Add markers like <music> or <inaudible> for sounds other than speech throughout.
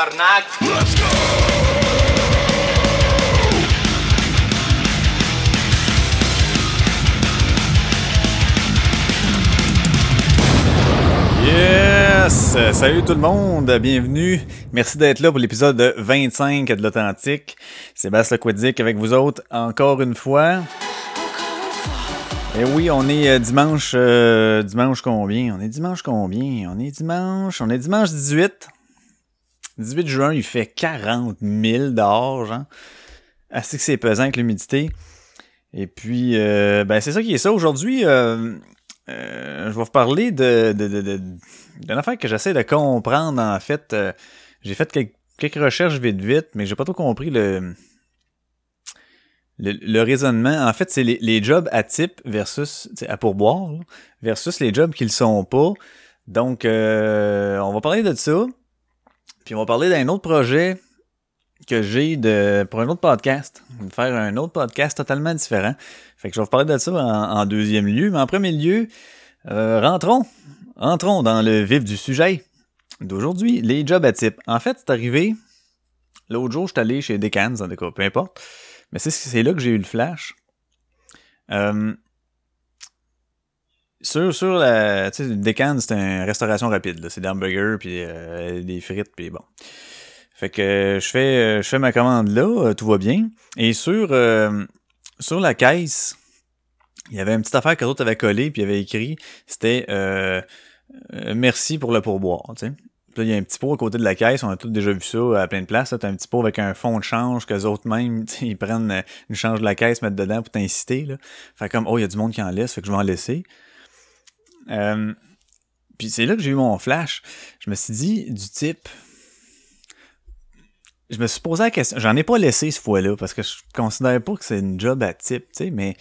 tabarnak! Yes! Salut tout le monde, bienvenue. Merci d'être là pour l'épisode 25 de l'Authentique. Sébastien Quiddick avec vous autres encore une fois. Et oui, on est euh, dimanche, euh, dimanche combien? On est dimanche combien? On est dimanche, on est dimanche 18. 18 juin, il fait 40 000 dehors, genre. Assez que c'est pesant avec l'humidité. Et puis, euh, ben c'est ça qui est ça. Aujourd'hui, euh, euh, je vais vous parler de, d'une affaire que j'essaie de comprendre, en fait. J'ai fait quelques, recherches vite vite, mais j'ai pas trop compris le, le, raisonnement. En fait, c'est les, jobs à type versus, à pourboire, versus les jobs qui le sont pas. Donc, on va parler de ça. Puis on va parler d'un autre projet que j'ai de pour un autre podcast. De faire un autre podcast totalement différent. Fait que je vais vous parler de ça en, deuxième lieu. Mais en premier lieu, euh, rentrons. Entrons dans le vif du sujet d'aujourd'hui, les jobs à type. En fait, c'est arrivé. L'autre jour, je suis allé chez Decans, en tout cas, peu importe. Mais c'est c'est là que j'ai eu le flash. Euh, sur, sur la. Tu sais, Decans, c'est une restauration rapide. C'est des hamburgers, puis euh, des frites, puis bon. Fait que je fais, je fais ma commande là, euh, tout va bien. Et sur, euh, sur la caisse, il y avait une petite affaire que l'autre avait collé, puis il avait écrit, c'était euh, merci pour le pourboire, tu sais. Puis là, il y a un petit pot à côté de la caisse, on a tous déjà vu ça à plein de places. T'as un petit pot avec un fond de change que les autres même, <laughs> ils prennent euh, une change de la caisse, mettent dedans pour t'inciter. Fait comme oh, il y a du monde qui en laisse, fait que je vais en laisser. Euh, puis c'est là que j'ai eu mon flash. Je me suis dit du type. Je me suis posé la question. J'en ai pas laissé ce fois-là parce que je considère pas que c'est une job à type, tu sais, mais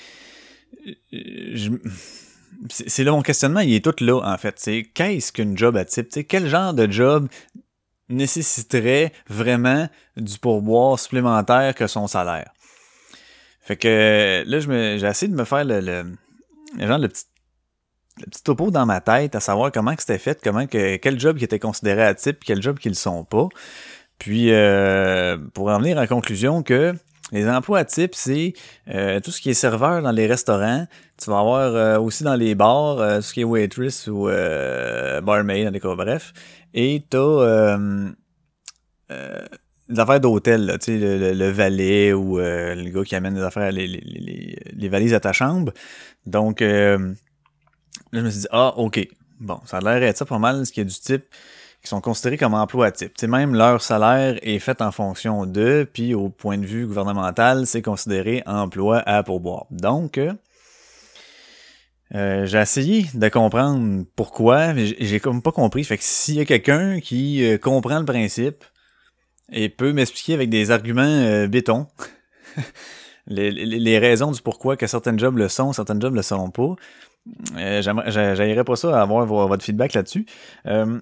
euh, c'est là mon questionnement, il est tout là en fait. Qu'est-ce qu'une job à type? Tu sais, quel genre de job nécessiterait vraiment du pourboire supplémentaire que son salaire? Fait que là, j'ai essayé de me faire le, le, genre le petit, le petit topo dans ma tête à savoir comment que c'était fait, comment que quel job qui était considéré à type, quel job qui le sont pas. Puis euh, pour en venir à la conclusion que les emplois à type, c'est euh, tout ce qui est serveur dans les restaurants. Tu vas avoir euh, aussi dans les bars, tout ce qui est waitress ou barmaid, tout cas, bref. Et t'as des affaires d'hôtel, tu sais, le, le- le valet ou le gars qui amène des affaires, les, les, les, les valises à ta chambre. Donc, là, je me suis dit, ah, ok. Bon, ça a l'air d'être ça pas mal, ce qui est du type qui sont considérés comme emploi à type. Tu sais, même leur salaire est fait en fonction d'eux, puis au point de vue gouvernemental, c'est considéré emploi à pourboire. Donc, euh, euh, j'ai essayé de comprendre pourquoi, mais j'ai- comme pas compris. Fait que s'il y a quelqu'un qui euh, comprend le principe et peut m'expliquer avec des arguments euh, béton <laughs> les, raisons du pourquoi que certains jobs le sont, certains jobs le sont pas, j'aimerais- j'a- j'aillerais pas ça avoir vo- votre feedback là-dessus. Euh,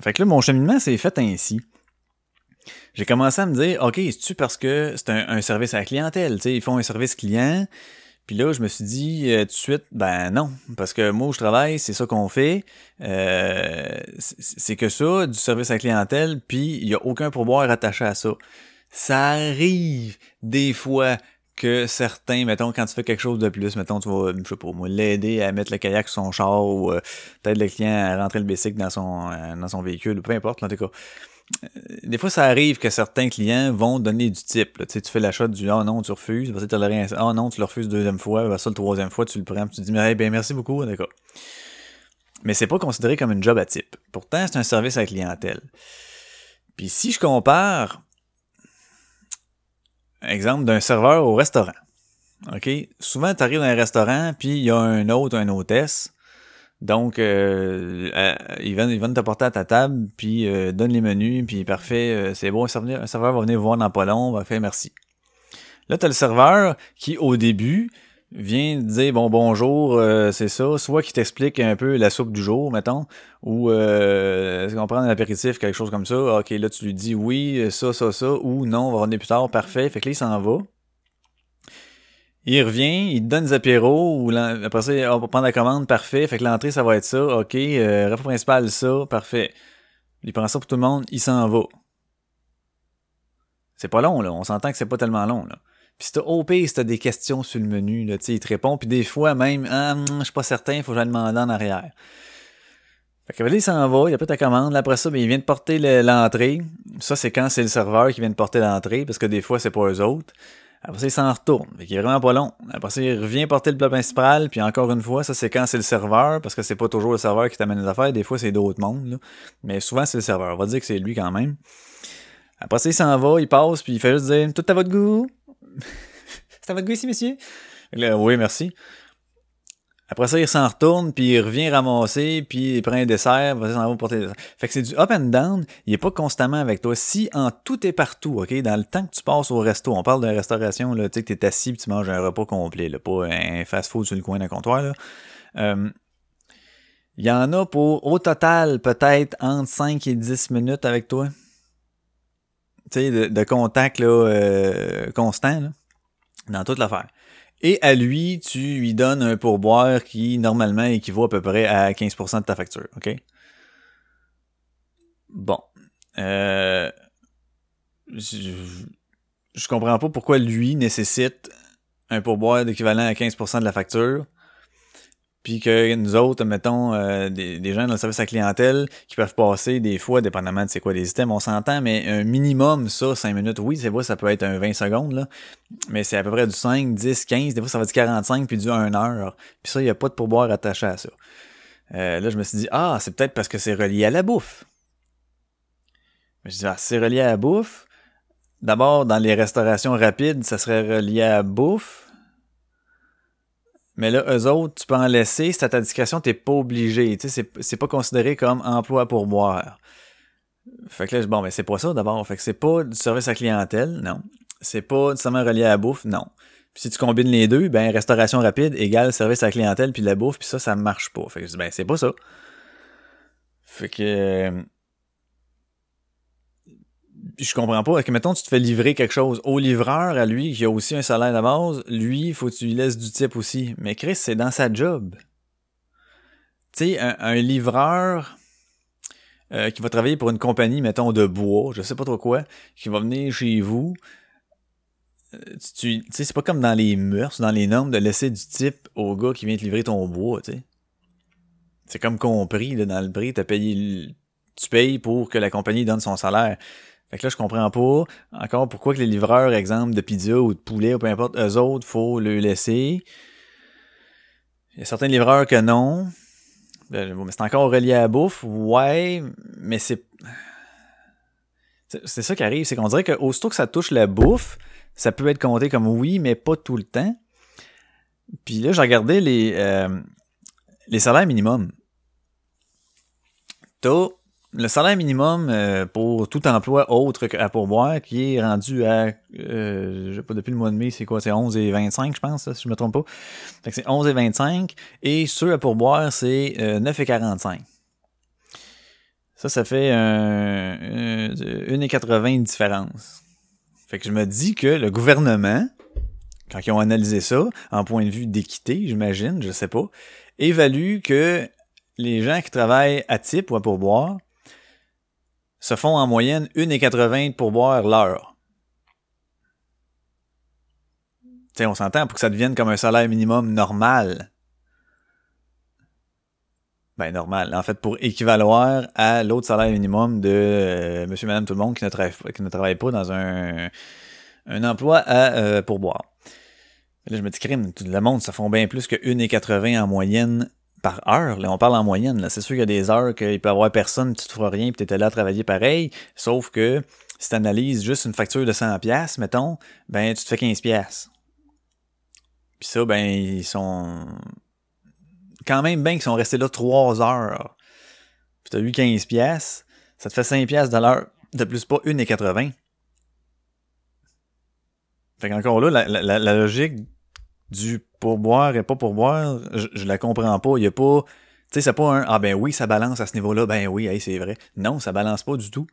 fait que là, mon cheminement s'est fait ainsi. J'ai commencé à me dire, OK, c'est-tu parce que c'est un, service à la clientèle, ils font un service client, puis là, je me suis dit euh, tout de suite, ben non, parce que moi où je travaille, c'est ça qu'on fait, euh, c'est que ça, du service à la clientèle, puis il y a aucun pourboire attaché à ça. Ça arrive des fois que certains, mettons, quand tu fais quelque chose de plus, mettons, tu vas, je sais pas moi, l'aider à mettre le kayak sur son char ou euh, peut-être le client à rentrer le bicycle dans son euh, dans son véhicule, ou peu importe, en tout cas. Euh, Des fois, ça arrive que certains clients vont donner du type. Tu sais, tu fais l'achat du Ah non, tu refuses, parce que tu rien. Ah non, tu le refuses deuxième fois, ben ça, le troisième fois, tu le prends, tu dis Mais hey, ben merci beaucoup, d'accord. Mais c'est pas considéré comme une job à type. Pourtant, c'est un service à clientèle. Puis si je compare exemple d'un serveur au restaurant. OK? Souvent, tu arrives dans un restaurant, puis il y a un hôte, un hôtesse. Donc, euh, euh, ils, viennent, te porter à ta table, puis euh, les menus, puis parfait, euh, c'est bon, un serveur, va venir voir dans pas long, va faire merci. Là, tu as le serveur qui, au début, vient dire bon bonjour, euh, c'est ça, soit qui t'explique un peu la soupe du jour, mettons, ou euh, est-ce qu'on prend un apéritif, quelque chose comme ça, ok, là tu lui dis oui, ça, ça, ça, ou non, on va revenir plus tard, parfait, fait que là il s'en va. Il revient, il te donne des apéros, ou après ça, on va prendre la commande, parfait, fait que l'entrée ça va être ça, ok, euh, repas principal ça, parfait. Il prend ça pour tout le monde, il s'en va. C'est pas long, là. On s'entend que c'est pas tellement long, là. Puis t'as OP, si t'as des questions sur le menu, là, il te répond, puis des fois même, ah, hum, je suis pas certain, faut que je le demander en arrière. Fait que là, il s'en va, il a pas ta commande. Après ça, ben, il vient de porter l'entrée. Ça, c'est quand c'est le serveur qui vient de porter l'entrée, parce que des fois, c'est pas eux autres. Après ça, il s'en retourne. Fait qu'il est vraiment pas long. Après ça, il revient porter le plat principal, puis encore une fois, ça, c'est quand c'est le serveur, parce que c'est pas toujours le serveur qui t'amène les affaires. Des fois, c'est d'autres mondes, là. Mais souvent, c'est le serveur. On va dire que c'est lui quand même. Après ça, il s'en va, il passe, puis il fait juste dire, tout à votre goût. C'est à votre goût ici, monsieur? oui, merci. Après ça, il s'en retourne, puis il revient ramasser, puis il prend un dessert, il s'en va porter dessert. Fait que c'est du up and down, il est pas constamment avec toi. Si en tout est partout, OK, dans le temps que tu passes au resto, on parle d'une restauration, là, tu sais, que t'es assis puis tu manges un repas complet, là, pas un fast-food sur le coin d'un comptoir, là. Euh, il y en a pour, au total, peut-être entre 5 et 10 minutes avec toi. De, contact, euh, constant, dans toute l'affaire. Et à lui, tu lui donnes un pourboire qui, normalement, équivaut à peu près à 15% de ta facture? Bon. Euh, je, je comprends pas pourquoi lui nécessite un pourboire d'équivalent à 15% de la facture puis que nous autres, mettons, euh, des, gens dans le service à clientèle qui peuvent passer des fois, dépendamment de c'est quoi les systèmes, on s'entend, mais un minimum, ça, 5 minutes, oui, c'est vrai, ça peut être un 20 secondes, là, mais c'est à peu près du 5, 10, 15, des fois ça va être 45, puis du 1 heure, puis ça, il n'y a pas de pourboire attaché à ça. Euh, là, je me suis dit, ah, c'est peut-être parce que c'est relié à la bouffe. Je dis, ah, c'est relié à la bouffe. D'abord, dans les restaurations rapides, ça serait relié à la bouffe. Mais là, eux autres, tu peux en laisser. C'est à ta discrétion, t'es pas obligé. Tu sais, c'est pas considéré comme emploi pour boire. Fait que là, bon, mais c'est pas ça d'abord. Fait que c'est pas du service à clientèle, non. C'est pas nécessairement relié à la bouffe, non. Puis si tu combines les deux, ben restauration rapide égale service à la clientèle puis la bouffe, puis ça, ça marche pas. Fait que ben c'est pas ça. Fait que euh, je comprends pas. Que mettons, tu te fais livrer quelque chose au livreur, à lui, qui a aussi un salaire de base, lui, il faut que tu lui laisses du type aussi. Mais Chris, c'est dans sa job. Tu sais, un, livreur euh, qui va travailler pour une compagnie, mettons, de bois, je sais pas trop quoi, qui va venir chez vous. Euh, tu sais, c'est pas comme dans les mœurs, dans les normes de laisser du type au gars qui vient te livrer ton bois, tu sais. C'est comme compris, là, dans le prix, t'as payé, tu payes pour que la compagnie donne son salaire. Fait que là, je comprends pas encore pourquoi que les livreurs, exemple, de pizza ou de poulet ou peu importe, eux autres, faut le laisser. Il y a certains livreurs que non. Ben, mais c'est encore relié à la bouffe, ouais, mais c'est. C'est ça qui arrive, c'est qu'on dirait que aussitôt que ça touche la bouffe, ça peut être compté comme oui, mais pas tout le temps. Puis là, j'ai regardé les, euh, les salaires minimums. T'as le salaire minimum euh, pour tout emploi autre qu'à pourboire, qui est rendu à, euh, je sais pas, depuis le mois de mai, c'est quoi, c'est 11 et 25, je pense, si je me trompe pas. Fait que c'est 11 et 25, et ceux à pourboire, c'est euh, 9 et 45. Ça, ça fait un, une et 80 de différence. Fait que je me dis que le gouvernement, quand ils ont analysé ça, en point de vue d'équité, j'imagine, je sais pas, évalue que les gens qui travaillent à type ou à pourboire se font en moyenne 1,80 pour boire l'heure. Tu sais, on s'entend pour que ça devienne comme un salaire minimum normal. Ben normal. En fait, pour équivaloir à l'autre salaire minimum de euh, monsieur, madame, tout le monde qui ne, travaille, pas dans un, un emploi à euh, pourboire. Là, je me dis, crime, tout le monde, ça font bien plus que 1,80 en moyenne par heure. Là, on parle en moyenne. Là. C'est sûr qu'il y a des heures qu'il peut y avoir personne, tu te feras rien, puis tu étais là à travailler pareil. Sauf que si tu analyses juste une facture de 100 pièces, mettons, ben tu te fais 15 pièces. Puis ça, ben ils sont quand même bien qu'ils sont restés là 3 heures. Puis t'as eu 15 pièces, ça te fait 5 pièces de l'heure, de plus pas 1,80. Fait qu'encore là, la logique du pourboire et pas pourboire, je, je la comprends pas. Il y a pas. Tu sais, c'est pas un Ah ben oui, ça balance à ce niveau-là, ben oui, c'est vrai. Non, ça balance pas du tout.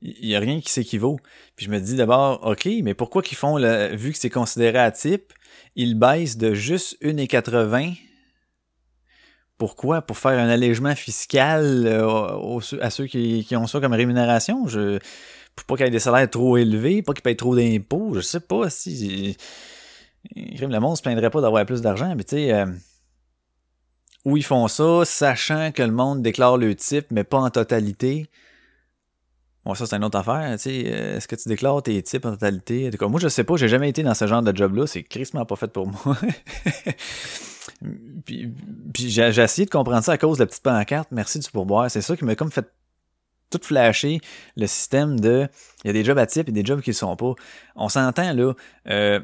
Il y a rien qui s'équivaut. Puis je me dis d'abord, OK, mais pourquoi qu'ils font, le, vu que c'est considéré à type, ils baissent de juste 1,80 Pourquoi? Pour faire un allègement fiscal euh, à ceux qui, ont ça comme rémunération? Je, pour pas qu'il y ait des salaires trop élevés, pas qu'ils payent trop d'impôts, je sais pas si. Le monde se plaindrait pas d'avoir plus d'argent, mais tu sais. Euh, où ils font ça, sachant que le monde déclare le type, mais pas en totalité. Bon, ça, c'est une autre affaire. Tu sais, euh, est-ce que tu déclares tes types en totalité? Moi, je sais pas, j'ai jamais été dans ce genre de job-là. C'est crissement pas fait pour moi. <laughs> puis, j'ai, essayé de comprendre ça à cause de la petite pancarte. Merci du pourboire. C'est ça qui m'a comme fait tout flasher le système de il y a des jobs à type et des jobs qui ne sont pas. On s'entend là. Euh,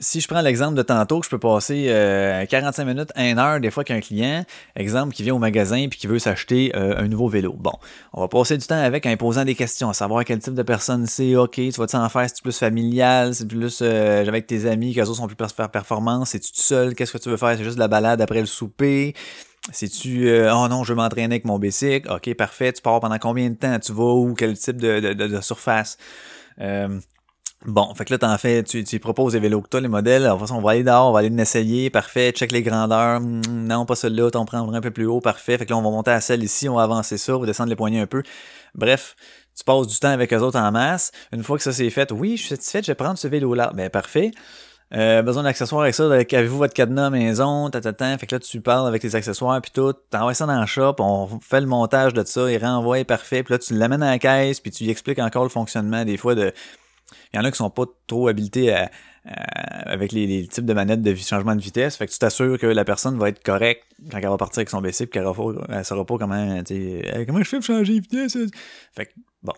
si je prends l'exemple de tantôt, que je peux passer euh, 45 minutes, 1 heure des fois qu'un client, exemple, qui vient au magasin puis qui veut s'acheter euh, un nouveau vélo. Bon, on va passer du temps avec en posant des questions, à savoir quel type de personne c'est, ok, tu vas-tu en faire, c'est plus familial, c'est plus euh, avec tes amis, qu'eux autres sont plus faire performance, c'est-tu tout seul, qu'est-ce que tu veux faire, c'est juste de la balade après le souper, c'est-tu euh, oh non, je veux m'entraîner avec mon bicycle, ok, parfait, tu pars pendant combien de temps, tu vas où, quel type de, de, surface? Euh, Bon, fait que là, t'en fais, tu, tu proposes les vélos que t'as, les modèles. Toute façon, on va aller dehors, on va aller l'essayer, parfait, check les grandeurs. Hmm, non, pas celle-là, t'en prends un peu plus haut, parfait. Fait que là, on va monter à celle ici, on va avancer ça, on va descendre les poignées un peu. Bref, tu passes du temps avec eux autres en masse. Une fois que ça c'est fait, oui, je suis satisfait, je vais prendre ce vélo-là. Ben, parfait. Euh, besoin d'accessoires avec ça, avez-vous votre cadenas maison, tata, fait que là tu parles avec les accessoires puis tout, t'envoies ça dans le shop, on fait le montage de ça, il renvoie parfait, puis là tu l'amènes à la caisse, puis tu lui expliques encore le fonctionnement des fois de il y en a qui sont pas trop habilités avec les, types de manettes de changement de vitesse. Fait que tu t'assures que la personne va être correcte quand elle va partir avec son BC qu'elle ne saura pas comment, comment je fais pour changer de vitesse. Fait que, bon.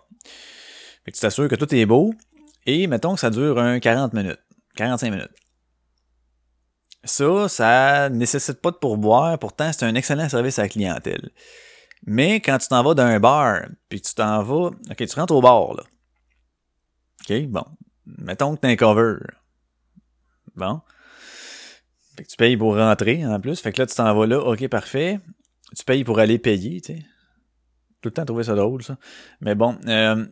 Fait que tu t'assures que tout est beau. Et mettons que ça dure un 40 minutes. 45 minutes. Ça, ça nécessite pas de pourboire. Pourtant, c'est un excellent service à la clientèle. Mais quand tu t'en vas d'un bar, puis tu t'en vas, ok, tu rentres au bar, là. OK, bon. Mettons que t'as un cover. Bon. Fait que tu payes pour rentrer en plus. Fait que là, tu t'en vas là. OK, parfait. Tu payes pour aller payer, tu sais. Tout le temps trouver ça drôle, ça. Mais bon. Euh,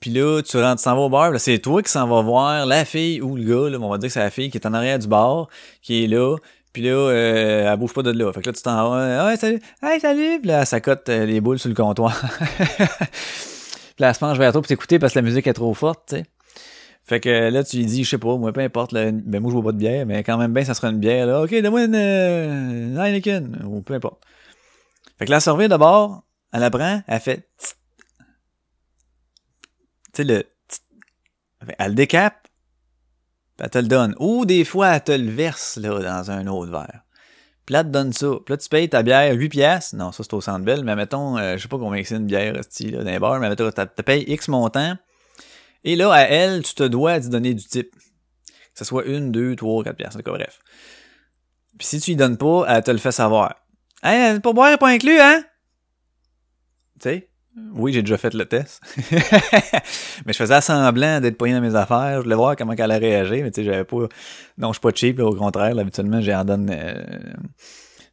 puis là, tu rentres, t'en vas au bar. C'est toi qui s'en vas voir la fille ou le gars. Là, on va dire que c'est la fille qui est en arrière du bar, qui est là. Puis là, euh, elle bouge pas de là. Fait que là, tu t'en vas. Ouais, salut. Hey, salut. Puis là, ça cote euh, les boules sur le comptoir. <laughs> Puis là, elle se penche vers toi pour t'écouter parce que la musique est trop forte, tu sais. Fait que là, tu lui dis, je sais pas, moi, peu importe, là, ben moi, je bois pas de bière, mais quand même bien, ça sera une bière, là. OK, donne-moi une, euh, Heineken, ou peu importe. Fait que la servir d'abord, elle la prend, elle fait sais, le elle le décape, elle te le donne. Ou des fois, elle te le verse, là, dans un autre verre. Puis là, te donne ça. Puis là, tu payes ta bière 8 piastres. Non, ça, c'est au centre belle. Mais mettons, euh, je sais pas combien c'est une bière, style, les bars, mais mettons, tu payes X montant. Et là, à elle, tu te dois d'y donner du type. Que ce soit une, deux, trois, quatre piastres, en bref. Puis si tu y donnes pas, elle te le fait savoir. Hein, pour boire, pas inclus, hein? Tu sais? Oui, j'ai déjà fait le test. <laughs> mais je faisais semblant d'être poigné dans mes affaires. Je voulais voir comment elle allait réagir, mais tu sais, j'avais pas. Non, je suis pas cheap, au contraire. habituellement, j'en donne. Euh,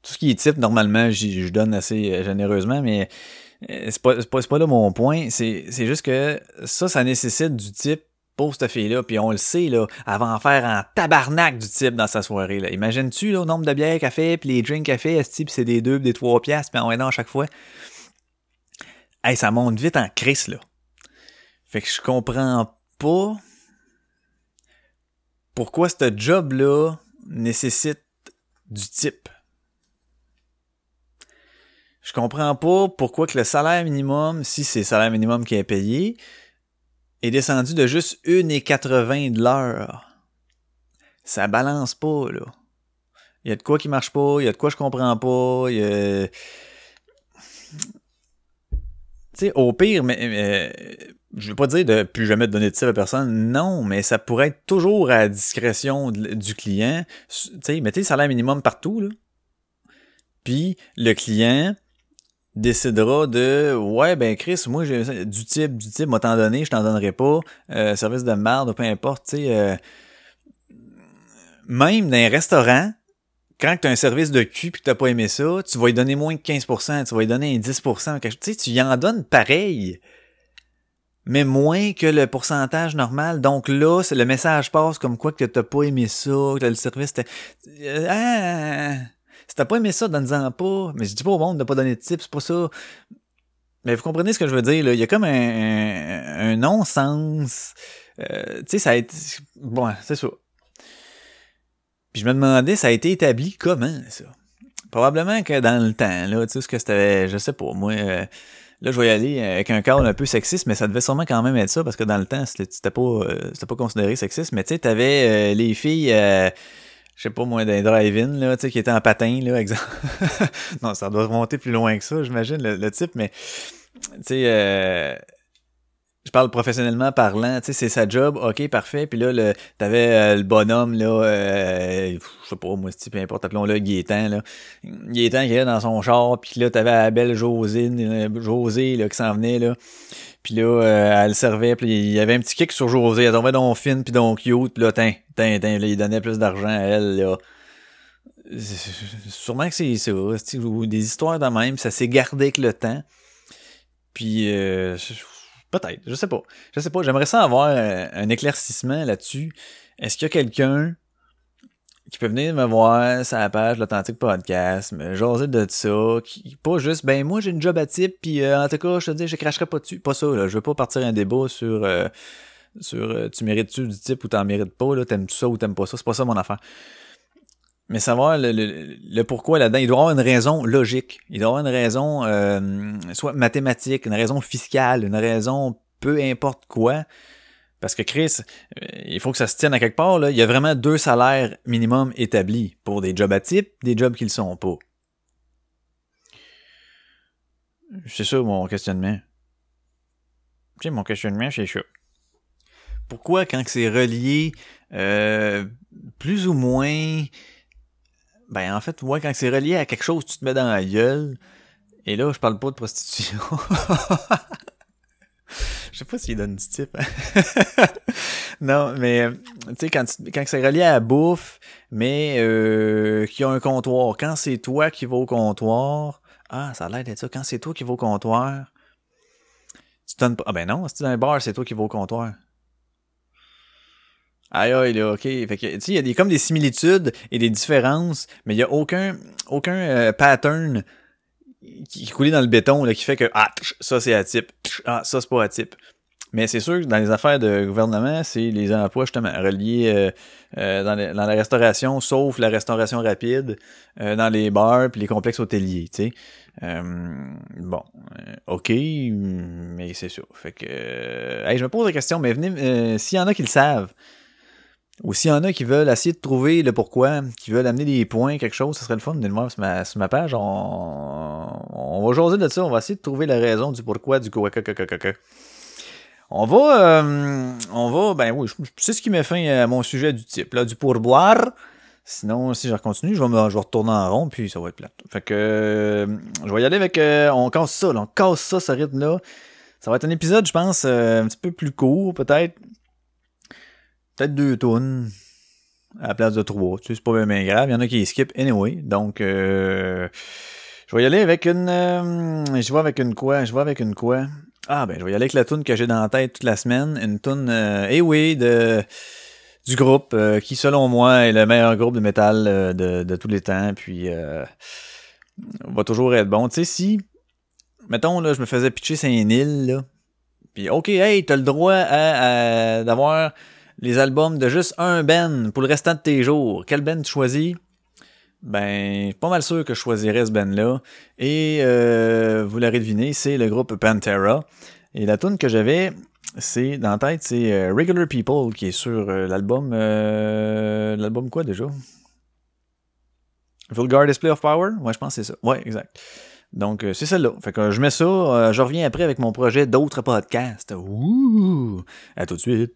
tout ce qui est type, normalement, je donne assez euh, généreusement, mais euh, c'est pas, pas, pas là mon point. C'est juste que ça, ça nécessite du type pour cette fille-là, puis on le sait, là, elle va en faire un tabarnak du type dans sa soirée. Là. Imagines-tu le nombre de bières qu'elle fait, puis les drinks qu'elle fait, ce type, c'est des deux, des trois piastres, puis on est dans à chaque fois? Hey, ça monte vite en crise, là. Fait que je comprends pas pourquoi ce job-là nécessite du type. Je comprends pas pourquoi que le salaire minimum, si c'est le salaire minimum qui est payé, est descendu de juste 1,80 de l'heure. Ça balance pas, là. Il y a de quoi qui marche pas, il y a de quoi je comprends pas, il y a au pire, mais, mais je veux pas dire de plus jamais donner de type à personne, non, mais ça pourrait être toujours à discrétion du client. Tu sais, mettez le salaire minimum partout, là. Puis le client décidera de ouais ben Chris moi j'ai du type du type m'a t'en donné je t'en donnerai pas euh, service de merde peu importe tu sais euh, même dans un restaurant quand tu as un service de cul et que tu pas aimé ça, tu vas lui donner moins que 15%, tu vas lui donner un 10%. Tu sais, tu y en donnes pareil, mais moins que le pourcentage normal. Donc là, le message passe comme quoi que t'as pas aimé ça, que le service... Ah, Si t'as pas aimé ça, donne-en pas. Mais je dis pas au monde de pas donner de tips, c'est pas ça. Mais vous comprenez ce que je veux dire, là. Il y a comme un, un, non-sens. Euh, tu sais, ça a été... Bon, c'est ça. Puis je me demandais, ça a été établi comment, ça? Probablement que dans le temps, là, tu sais, ce que c'était, je sais pas, moi, euh, là, je vais y aller avec un cadre un peu sexiste, mais ça devait sûrement quand même être ça, parce que dans le temps, c'était pas, euh, pas considéré sexiste, mais tu sais, t'avais les filles, je sais pas moi, d'un drive-in, là, tu sais, qui étaient en patin, là, <laughs> exemple. non, ça doit remonter plus loin que ça, j'imagine, le, le, type, mais, tu sais, je parle professionnellement parlant, tu sais, c'est sa job, ok, parfait. Puis là, le, t'avais euh, le bonhomme, là, euh, je sais pas, moi, peu importe, appelons-le Gaétan, là. Gaétan qui est dans son char, puis là, t'avais la belle Josine, euh, José, là, qui s'en venait, là. Puis là, elle servait, puis il y avait un petit kick sur José, elle tombait donc fine, puis donc cute, puis là, tin, tin, tin, là, il donnait plus d'argent à elle, là. Sûrement que c'est ça, des histoires de même, ça s'est gardé avec le temps. Puis, euh, Peut-être, je sais pas. Je sais pas, j'aimerais ça avoir euh, un éclaircissement là-dessus. Est-ce qu'il y a quelqu'un qui peut venir me voir sur la page l'Authentique Podcast, me jaser de ça, qui, pas juste, ben moi j'ai une job à type, puis euh, en tout cas, je te dis, je cracherai pas dessus. Pas ça, là. Je veux pas partir un débat sur, euh, sur tu mérites-tu du type ou t'en mérites pas, là, t'aimes-tu ça ou t'aimes pas ça? C'est pas ça mon affaire. Mais savoir le, pourquoi là-dedans, il doit avoir une raison logique. Il doit avoir une raison euh, soit mathématique, une raison fiscale, une raison peu importe quoi. Parce que Chris, euh, il faut que ça se tienne à quelque part. Là. Il y a vraiment deux salaires minimum établis pour des jobs à type, des jobs qui le sont pas. C'est ça mon questionnement. Tu mon questionnement, c'est ça. Pourquoi quand c'est relié euh, plus ou moins ben, en fait, moi, quand c'est relié à quelque chose, tu te mets dans la gueule. Et là, je parle pas de prostitution. <laughs> je sais pas s'il donne du type. <laughs> non, mais tu sais, quand, quand c'est relié à la bouffe, mais euh, qui a un comptoir, quand c'est toi qui vas au comptoir, ah, ça a l'air d'être ça, quand c'est toi qui vas au comptoir, tu donnes pas. Ah ben non, si tu dans un bar, c'est toi qui vas au comptoir. Aïe aïe là, ok. Fait que, tu sais, il y a des, comme des similitudes et des différences, mais il y a aucun, aucun euh, pattern qui, est coulé dans le béton là, qui fait que ah ça c'est à type, ah ça c'est pas à type. Mais c'est sûr que dans les affaires de gouvernement, c'est les emplois justement reliés euh, euh, dans, dans, la restauration, sauf la restauration rapide, dans les bars puis les complexes hôteliers, tu sais. bon, ok, mais c'est sûr. Fait que, hey, je me pose la question, mais venez, s'il y en a qui le savent, ou s'il y en a qui veulent essayer de trouver le pourquoi, qui veulent amener des points, quelque chose, ce serait le fun. voir sur ma, sur ma page. On, on va jaser de ça. On va essayer de trouver la raison du pourquoi du quoi. On va, euh, on va, ben oui, c'est ce qui met fin à mon sujet du type, là, du pourboire. Sinon, si je continue, je vais, me, je vais retourner en rond, puis ça va être plat. Fait que, euh, je vais y aller avec, euh, on casse ça, là, on casse ça, ce rythme-là. Ça va être un épisode, je pense, un petit peu plus court, peut-être peut-être deux tonnes à la place de trois. Tu sais, c'est pas bien grave. Il y en a qui skip anyway. Donc, euh, je vais y aller avec une... Euh, je vais avec une quoi? Je vais avec une quoi? Ah, ben, je vais y aller avec la tune que j'ai dans la tête toute la semaine. Une tune, euh, eh oui, de du groupe euh, qui, selon moi, est le meilleur groupe de métal de, de tous les temps. Puis, va toujours être bon. Tu sais, si, mettons, là, je me faisais pitcher Saint-Nil, là, puis, OK, hey, t'as le droit à d'avoir les albums de juste un Ben pour le restant de tes jours. Quel Ben tu choisis? Ben, pas mal sûr que je choisirais ce Ben-là. Et euh, vous l'aurez deviné, c'est le groupe Pantera. Et la tune que j'avais, c'est dans la tête, c'est euh, Regular People qui est sur euh, l'album. l'album quoi déjà? Vulgar Display of Power? Ouais, je pense que c'est ça. Ouais, exact. Donc, c'est celle-là. Fait que je mets ça. je reviens après avec mon projet d'autres podcasts. Ouh! À tout de suite.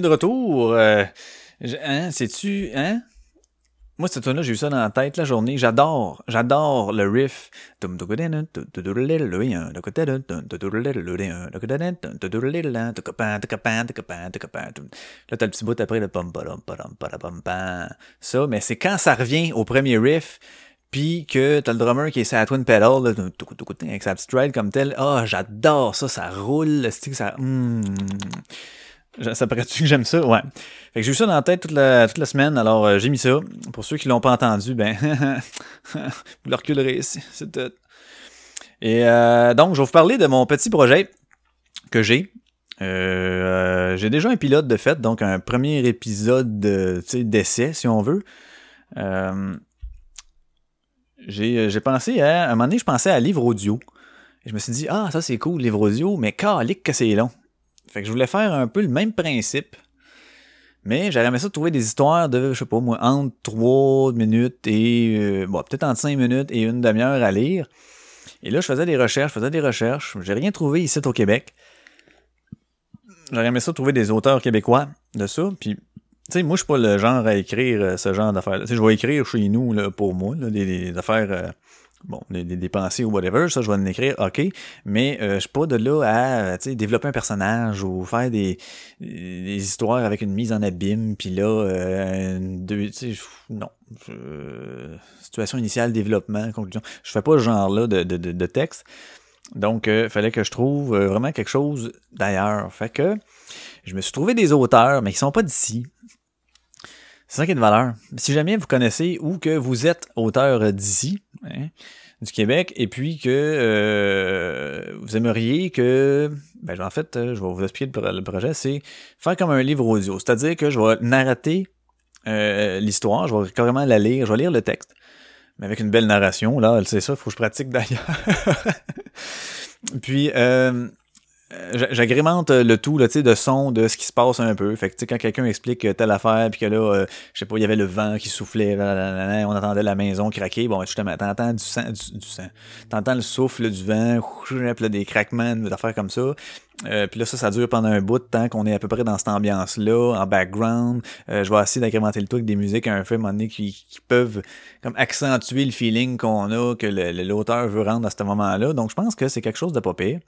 De retour. Euh, hein, sais-tu, hein? Moi, cette tune là j'ai eu ça dans la tête la journée. J'adore, j'adore le riff. Là, t'as le petit bout après le pom Ça, mais c'est quand ça revient au premier riff, puis que t'as le drummer qui est sa twin pedal, avec sa petite ride comme tel. Ah, j'adore ça, ça roule, le stick, ça... Ça paraît-tu que j'aime ça? Ouais. Fait que j'ai eu ça dans la tête toute la, toute la semaine, alors euh, j'ai mis ça. Pour ceux qui l'ont pas entendu, ben, <laughs> vous le reculerez, c'est tout. Et euh, donc, je vais vous parler de mon petit projet que j'ai. Euh, j'ai déjà un pilote de fait, donc un premier épisode d'essai, si on veut. j'ai pensé à, à un moment donné, je pensais à livre audio. Et je me suis dit, ah, ça c'est cool, livre audio, mais calique que c'est long. Fait que je voulais faire un peu le même principe. Mais j'aurais aimé ça trouver des histoires de, je sais pas moi, entre 3 minutes et, euh, bon, peut-être entre 5 minutes et une demi-heure à lire. Et là, je faisais des recherches, je faisais des recherches. J'ai rien trouvé ici au Québec. J'aurais aimé ça trouver des auteurs québécois de ça. Puis, tu sais, moi, je suis pas le genre à écrire euh, ce genre d'affaires. Tu sais, je vais écrire chez nous, là, pour moi, des, affaires... Euh, bon, des, des, pensées ou whatever, ça je vais en écrire, ok, mais euh, je suis pas de là à développer un personnage ou faire des, des histoires avec une mise en abîme, puis là, euh, deux, non. situation initiale, développement, conclusion. Je fais pas ce genre-là de, de, de, texte. Donc, il euh, fallait que je trouve euh, vraiment quelque chose d'ailleurs. Fait que je me suis trouvé des auteurs, mais qui sont pas d'ici. C'est ça qui est de valeur. Si jamais vous connaissez ou que vous êtes auteur d'ici, hein, du Québec, et puis que euh, vous aimeriez que, ben en fait, je vais vous expliquer le, projet, c'est faire comme un livre audio, c'est-à-dire que je vais narrater euh, l'histoire, je vais carrément la lire, je vais lire le texte, mais avec une belle narration. Là, c'est ça, faut que je pratique d'ailleurs. <laughs> Puis, euh, j'agrémente le tout là, de son de ce qui se passe un peu. Fait que quand quelqu'un explique telle affaire, puis que là, euh, je sais pas, il y avait le vent qui soufflait, on entendait la maison craquer, bon, justement, t'entends du sang, du, sang. T'entends le souffle du vent, <laughs> là, des craquements, des affaires comme ça. Euh, puis là, ça, ça dure pendant un bout de temps qu'on est à peu près dans cette ambiance-là, en background. Euh, je vais essayer d'agrémenter le tout avec des musiques à un fait, moment donné, qui, qui peuvent comme accentuer le feeling qu'on a, que l'auteur veut rendre à ce moment-là. Donc, je pense que c'est quelque chose de pas pire.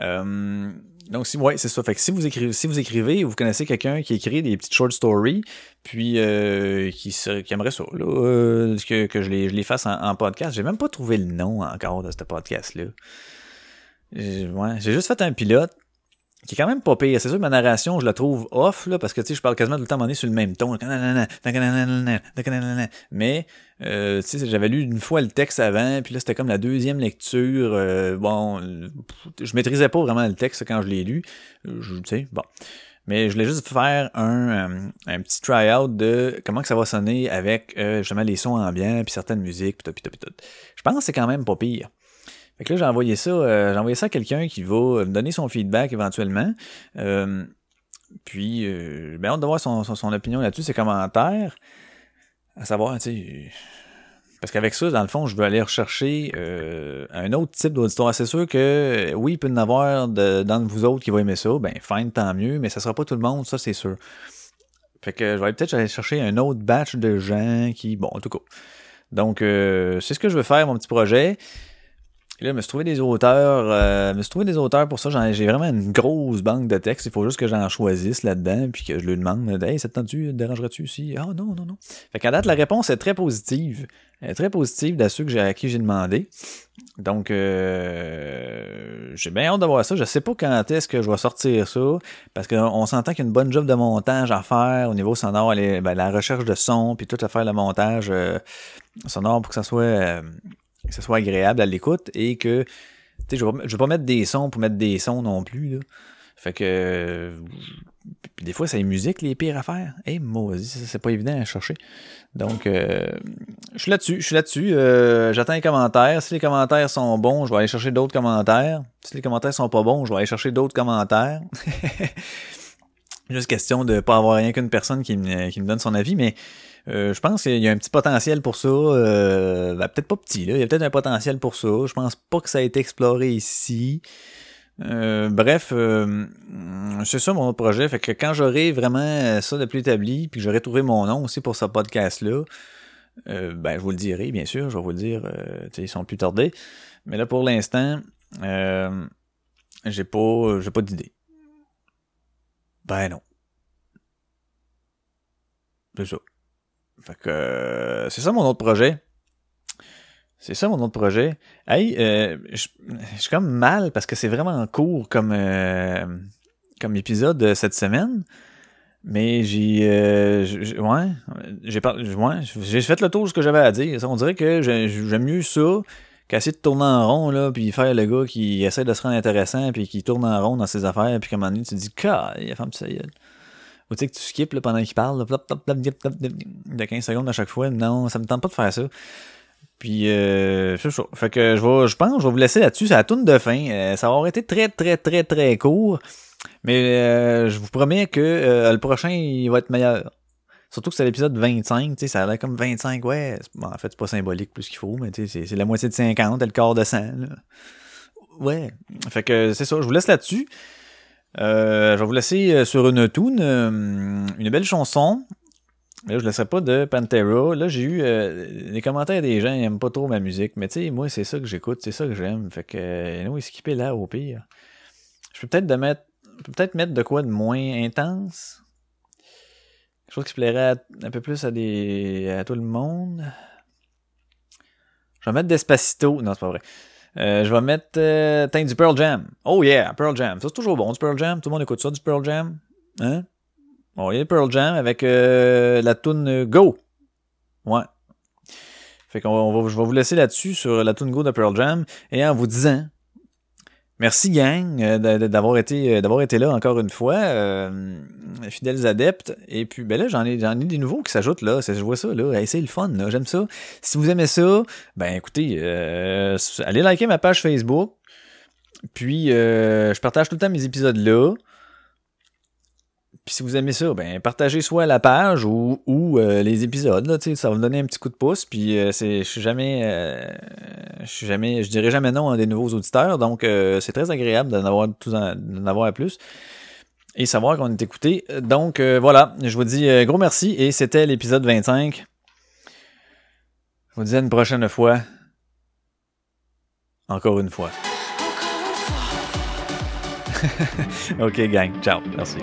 Euh, donc, si, ouais, c'est ça. Fait que si vous écrivez, si vous écrivez, vous connaissez quelqu'un qui écrit des petites short stories, puis euh, qui, qui aimerait ça, là, euh, que, que je, les, je les fasse en, en podcast. J'ai même pas trouvé le nom encore de ce podcast-là. Ouais, j'ai juste fait un pilote qui est quand même pas pire. C'est sûr que ma narration, je la trouve off, là, parce que, tu sais, je parle quasiment tout le temps à sur le même ton. Mais, euh, tu sais, j'avais lu une fois le texte avant, puis là, c'était comme la deuxième lecture. Euh, bon, je maîtrisais pas vraiment le texte quand je l'ai lu. Tu sais, bon. Mais je voulais juste faire un, euh, un petit try-out de comment que ça va sonner avec euh, justement les sons ambiants, puis certaines musiques, puis tout, puis tout, tout. Je pense que c'est quand même pas pire. Fait que là, j'ai envoyé ça, euh, j'ai envoyé ça à quelqu'un qui va me donner son feedback éventuellement. Euh, puis, euh, ben, hâte de voir son, son, opinion là-dessus, ses commentaires. À savoir, tu sais. Parce qu'avec ça, dans le fond, je veux aller rechercher euh, un autre type d'auditoire. C'est sûr que oui, il peut y en avoir de, dans vous autres qui vont aimer ça. Ben, fine, tant mieux, mais ça sera pas tout le monde, ça c'est sûr. Fait que je vais peut-être aller chercher un autre batch de gens qui. Bon, en tout cas. Donc, c'est ce que je veux faire, mon petit projet. Et là, me suis trouvé des auteurs, euh, me suis trouvé des auteurs pour ça. J'ai vraiment une grosse banque de textes. Il faut juste que j'en choisisse là-dedans, puis que je lui demande, hey, ça te tu dérangerais-tu ici? Ah non, non, non. Fait qu'à date, la réponse est très positive. Elle est très positive de ceux que à qui j'ai demandé. Donc, euh, j'ai bien hâte de voir ça. Je sais pas quand est-ce que je vais sortir ça, parce qu'on s'entend qu'il y a une bonne job de montage à faire au niveau sonore, ben, la recherche de son, puis tout à faire le montage euh, sonore pour que ça soit euh, que ce soit agréable à l'écoute et que tu sais, je je vais pas mettre des sons pour mettre des sons non plus. Là. Fait que des fois, c'est les musiques les pires à faire. Eh, hey, c'est pas évident à chercher. Donc, euh, je suis là-dessus, je suis là-dessus. Euh, j'attends les commentaires. Si les commentaires sont bons, je vais aller chercher d'autres commentaires. Si les commentaires sont pas bons, je vais aller chercher d'autres commentaires. <laughs> Juste question de pas avoir rien qu'une personne qui me, qui me donne son avis, mais euh, je pense qu'il y a un petit potentiel pour ça. Euh, ben, peut-être pas petit, là. Il y a peut-être un potentiel pour ça. Je pense pas que ça a été exploré ici. Euh, bref, c'est ça mon projet. Fait que quand j'aurai vraiment ça de plus établi, puis que j'aurai trouvé mon nom aussi pour ce podcast-là, ben je vous le dirai, bien sûr. Je vais vous le dire. ils sont plus tardés. Mais là, pour l'instant, j'ai pas, j'ai pas d'idée. Ben non. C'est ça. Fait que euh, c'est ça mon autre projet. C'est ça mon autre projet. Hey, euh, je suis comme mal parce que c'est vraiment court comme euh, comme épisode cette semaine. Mais j'ai ouais, j'ai ouais, fait le tour de ce que j'avais à dire. On dirait que j'aime mieux ça qu'essayer de tourner en rond là, puis faire le gars qui essaie de se rendre intéressant puis qui tourne en rond dans ses affaires puis qu'à un moment donné tu te dis, il a femme ça ou tu sais que tu skips là, pendant qu'il parle, de 15 secondes à chaque fois. Non, ça me tente pas de faire ça. Puis euh. Fait que je vais, je pense, je vais vous laisser là-dessus. C'est la tourne de fin. Euh, ça va été très, très, très, très court. Mais euh, je vous promets que le prochain, il va être meilleur. Surtout que c'est l'épisode 25, tu sais, ça a l'air comme 25, ouais. Bon, en fait, c'est pas symbolique plus qu'il faut, mais tu sais, c'est la moitié de 50 et le quart de 100, là. Ouais. Fait que c'est ça, je vous laisse là-dessus. Euh, je vais vous laisser euh, sur une tune, euh, une belle chanson. Là, je laisserai pas de Pantera. Là, j'ai eu les commentaires des gens, ils aiment pas trop ma musique. Mais tu sais, moi, c'est ça que j'écoute, c'est ça que j'aime. Fait que, nous, skipper là au pire. Je peux peut-être mettre, peut-être mettre de quoi de moins intense. Quelque chose qui plairait un peu plus à des, à tout le monde. Je vais mettre Despacito. Non, c'est pas vrai. Euh, je vais mettre euh, du Pearl Jam. Oh yeah, Pearl Jam. Ça, c'est toujours bon, du Pearl Jam. Tout le monde écoute ça, du Pearl Jam. Hein? Bon, il y Pearl Jam avec euh, la tune Go. Ouais. Fait qu'on va, je vais vous laisser là-dessus sur la tune Go de Pearl Jam et en vous disant Merci gang euh, d'avoir été euh, d'avoir été là encore une fois, euh, fidèles adeptes. Et puis ben là j'en ai j'en ai des nouveaux qui s'ajoutent là. Je vois ça là. c'est le fun. J'aime ça. Si vous aimez ça, ben écoutez, allez liker ma page Facebook. Puis je partage tout le temps mes épisodes là. Puis si vous aimez ça, ben partagez soit la page ou, ou euh, les épisodes. Là, ça va me donner un petit coup de pouce. Puis euh, c'est, je suis jamais, euh, je suis jamais, je dirais jamais non à des nouveaux auditeurs. Donc c'est très agréable d'en avoir, d'en avoir plus et savoir qu'on est écouté. Donc voilà, je vous dis gros merci et c'était l'épisode 25. Je vous dis à une prochaine fois. Encore une fois. <laughs> ok gang, ciao, merci.